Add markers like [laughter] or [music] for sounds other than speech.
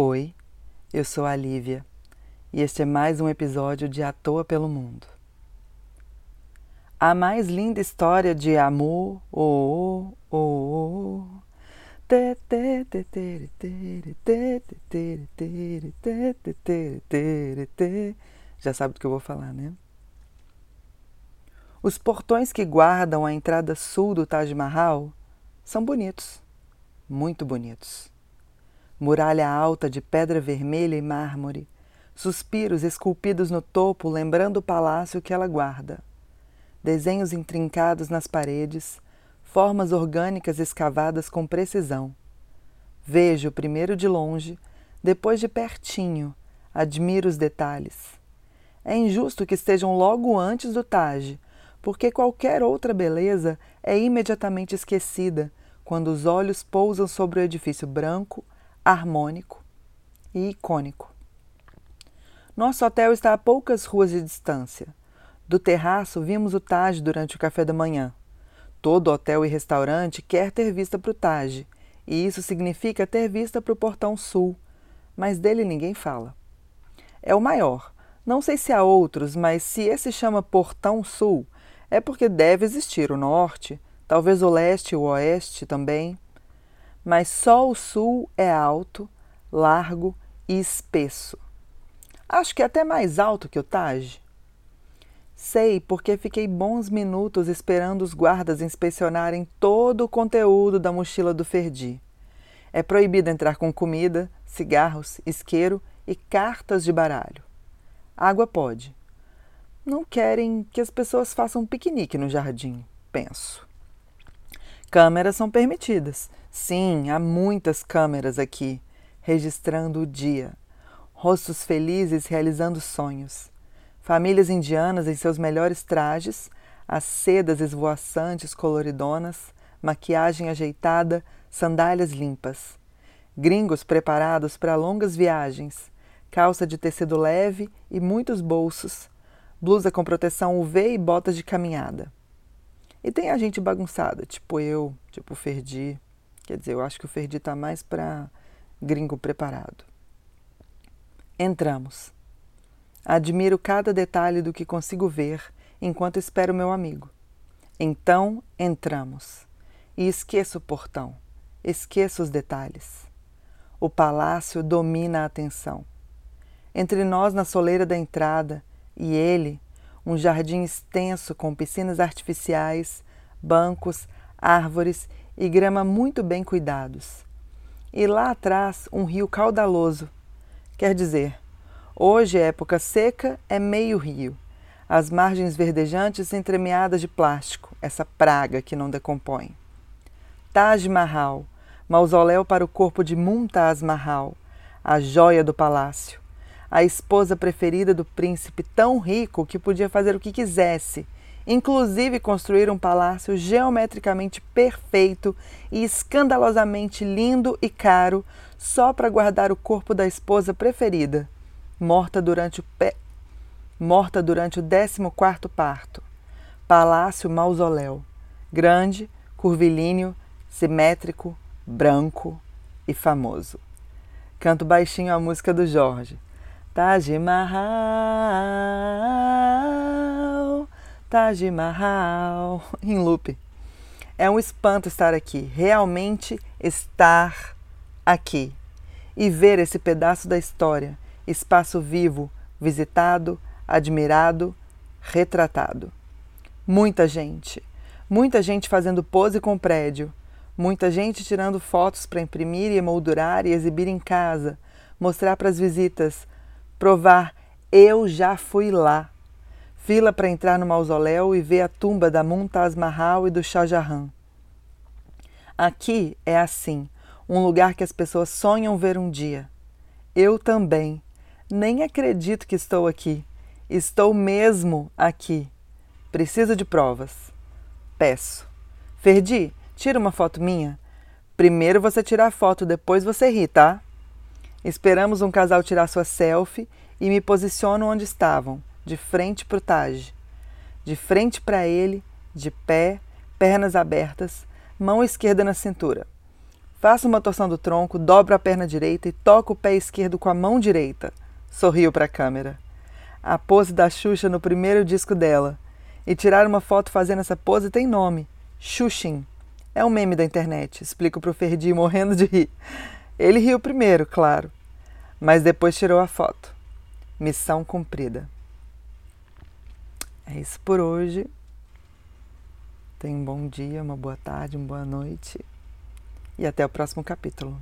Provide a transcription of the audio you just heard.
Oi, eu sou a Lívia e este é mais um episódio de À Toa pelo Mundo. A mais linda história de amor, oh, oh, oh, oh. Já sabe do que eu vou falar, né? Os portões que guardam a entrada sul do Taj Mahal são bonitos, muito bonitos. Muralha alta de pedra vermelha e mármore, suspiros esculpidos no topo lembrando o palácio que ela guarda. Desenhos intrincados nas paredes, formas orgânicas escavadas com precisão. Vejo primeiro de longe, depois de pertinho, admiro os detalhes. É injusto que estejam logo antes do Taj, porque qualquer outra beleza é imediatamente esquecida quando os olhos pousam sobre o edifício branco, harmônico e icônico. Nosso hotel está a poucas ruas de distância. Do terraço vimos o Taj durante o café da manhã. Todo hotel e restaurante quer ter vista para o Taj, e isso significa ter vista para o portão sul, mas dele ninguém fala. É o maior. Não sei se há outros, mas se esse chama Portão Sul, é porque deve existir o norte, talvez o leste e o oeste também. Mas só o sul é alto, largo e espesso. Acho que é até mais alto que o Taj. Sei porque fiquei bons minutos esperando os guardas inspecionarem todo o conteúdo da mochila do Ferdi. É proibido entrar com comida, cigarros, isqueiro e cartas de baralho. Água pode, não querem que as pessoas façam piquenique no jardim, penso. Câmeras são permitidas. Sim, há muitas câmeras aqui, registrando o dia. Rostos felizes realizando sonhos. Famílias indianas em seus melhores trajes, as sedas esvoaçantes coloridonas, maquiagem ajeitada, sandálias limpas. Gringos preparados para longas viagens, calça de tecido leve e muitos bolsos blusa com proteção UV e botas de caminhada. E tem a gente bagunçada, tipo eu, tipo o Ferdi. Quer dizer, eu acho que o Ferdi tá mais para gringo preparado. Entramos. Admiro cada detalhe do que consigo ver enquanto espero meu amigo. Então entramos. E esqueço o portão, esqueço os detalhes. O palácio domina a atenção. Entre nós, na soleira da entrada, e ele, um jardim extenso com piscinas artificiais, bancos, árvores e grama muito bem cuidados. E lá atrás um rio caudaloso. Quer dizer, hoje, época seca, é meio rio. As margens verdejantes entremeadas de plástico, essa praga que não decompõe. Taj Mahal, mausoléu para o corpo de Mumtaz Mahal, a joia do palácio a esposa preferida do príncipe tão rico que podia fazer o que quisesse, inclusive construir um palácio geometricamente perfeito e escandalosamente lindo e caro só para guardar o corpo da esposa preferida, morta durante o pe... morta durante o 14º parto. Palácio mausoléu, grande, curvilíneo, simétrico, branco e famoso. Canto baixinho a música do Jorge. Taj Mahal, Taj Mahal, [laughs] em loop. É um espanto estar aqui, realmente estar aqui. E ver esse pedaço da história, espaço vivo, visitado, admirado, retratado. Muita gente, muita gente fazendo pose com o prédio, muita gente tirando fotos para imprimir e emoldurar e exibir em casa, mostrar para as visitas provar eu já fui lá. Fila para entrar no mausoléu e ver a tumba da Muntaz Mahal e do Shah Jahan. Aqui é assim, um lugar que as pessoas sonham ver um dia. Eu também. Nem acredito que estou aqui. Estou mesmo aqui. Preciso de provas. Peço. Ferdi, tira uma foto minha. Primeiro você tira a foto, depois você ri, tá? Esperamos um casal tirar sua selfie e me posiciono onde estavam, de frente para o Taj. De frente para ele, de pé, pernas abertas, mão esquerda na cintura. Faço uma torção do tronco, dobro a perna direita e toco o pé esquerdo com a mão direita. Sorrio para a câmera. A pose da Xuxa no primeiro disco dela. E tirar uma foto fazendo essa pose tem nome: Xuxin. É um meme da internet, explico pro Ferdi morrendo de rir. Ele riu primeiro, claro, mas depois tirou a foto. Missão cumprida. É isso por hoje. Tenha um bom dia, uma boa tarde, uma boa noite e até o próximo capítulo.